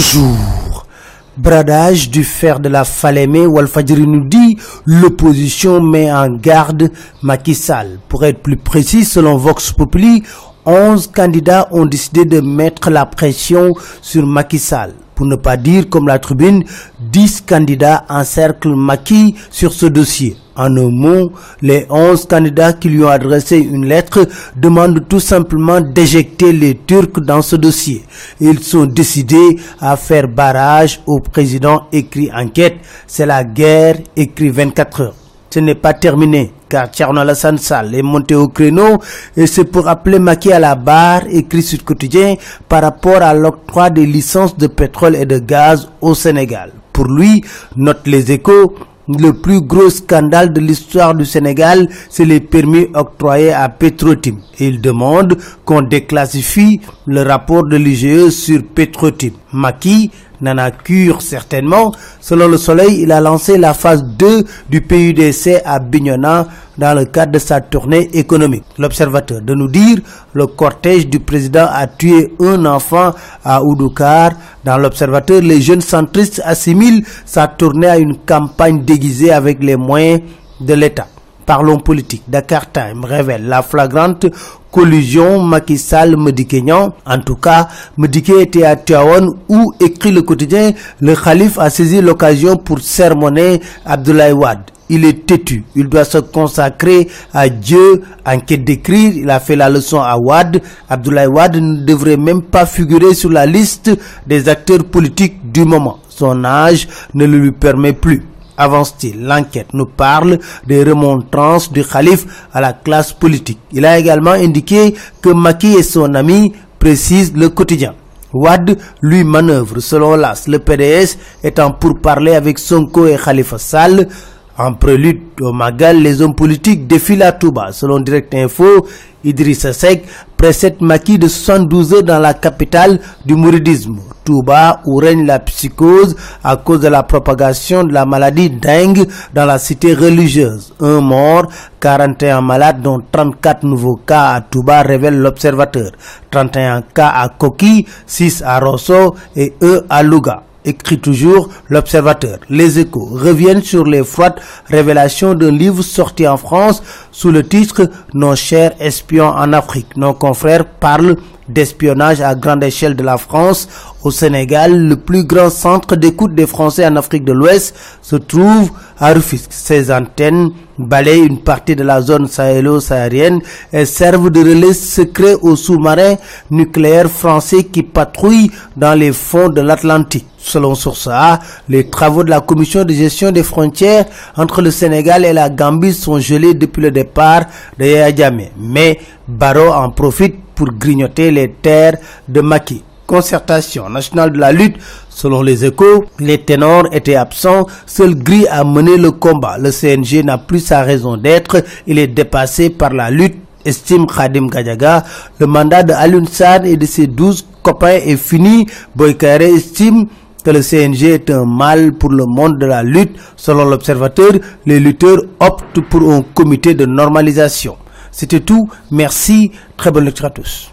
Toujours. Bradage du fer de la Falémé, Walfadjiri nous dit l'opposition met en garde Macky. Pour être plus précis, selon Vox Populi, 11 candidats ont décidé de mettre la pression sur Macky Sall. Pour ne pas dire, comme la tribune, 10 candidats encerclent Macky sur ce dossier. En un mot, les 11 candidats qui lui ont adressé une lettre demandent tout simplement d'éjecter les Turcs dans ce dossier. Ils sont décidés à faire barrage au président écrit enquête. C'est la guerre écrit 24 heures. Ce n'est pas terminé car Tcherno Alassane est monté au créneau et c'est pour appeler Maki à la barre, écrit sur quotidien, par rapport à l'octroi des licences de pétrole et de gaz au Sénégal. Pour lui, note les échos, le plus gros scandale de l'histoire du Sénégal, c'est les permis octroyés à Petrotim. Il demande qu'on déclassifie le rapport de l'IGE sur Petrotim. Maki n'en cure certainement. Selon le Soleil, il a lancé la phase 2 du PUDC à Bignona dans le cadre de sa tournée économique. L'observateur de nous dire le cortège du président a tué un enfant à Oudoukar. Dans l'observateur, les jeunes centristes assimilent sa tournée à une campagne déguisée avec les moyens de l'État. Parlons politique. Dakar Time révèle la flagrante collusion Macky Sall. En tout cas, Medike était à Tiawan où écrit le quotidien, le calife a saisi l'occasion pour sermonner Abdoulaye Wade. Il est têtu. Il doit se consacrer à Dieu en quête d'écrire. Il a fait la leçon à Wad. Abdoulaye Wad ne devrait même pas figurer sur la liste des acteurs politiques du moment. Son âge ne le lui permet plus avance-t-il L'enquête nous parle des remontrances du calife à la classe politique. Il a également indiqué que Maki et son ami précisent le quotidien. Wad lui manœuvre selon l'AS, le PDS étant pour parler avec Sonko et Khalifa Sall. En prélude au Magal, les hommes politiques défilent à Touba. Selon Direct Info, Idrissa Seck précède Maki de 72 heures dans la capitale du mouridisme. Touba, où règne la psychose à cause de la propagation de la maladie dingue dans la cité religieuse. Un mort, 41 malades, dont 34 nouveaux cas à Touba, révèle l'observateur. 31 cas à Koki, 6 à Rosso et 1 à Louga écrit toujours l'Observateur. Les échos reviennent sur les froides révélations d'un livre sorti en France sous le titre Nos chers espions en Afrique. Nos confrères parlent d'espionnage à grande échelle de la France. Au Sénégal, le plus grand centre d'écoute des Français en Afrique de l'Ouest se trouve à Rufisque. Ces antennes balayent une partie de la zone sahélo-saharienne et servent de relais secret aux sous-marins nucléaires français qui patrouillent dans les fonds de l'Atlantique. Selon Source les travaux de la commission de gestion des frontières entre le Sénégal et la Gambie sont gelés depuis le départ de Yaya Mais Barreau en profite pour grignoter les terres de Maki. Concertation nationale de la lutte, selon les échos, les ténors étaient absents, seul Gris a mené le combat. Le CNG n'a plus sa raison d'être, il est dépassé par la lutte estime Khadim Gadjaga, le mandat de Alun et de ses douze copains est fini. Boykare estime que le CNG est un mal pour le monde de la lutte. Selon l'observateur, les lutteurs optent pour un comité de normalisation. C'était tout. Merci. Très bonne lecture à tous.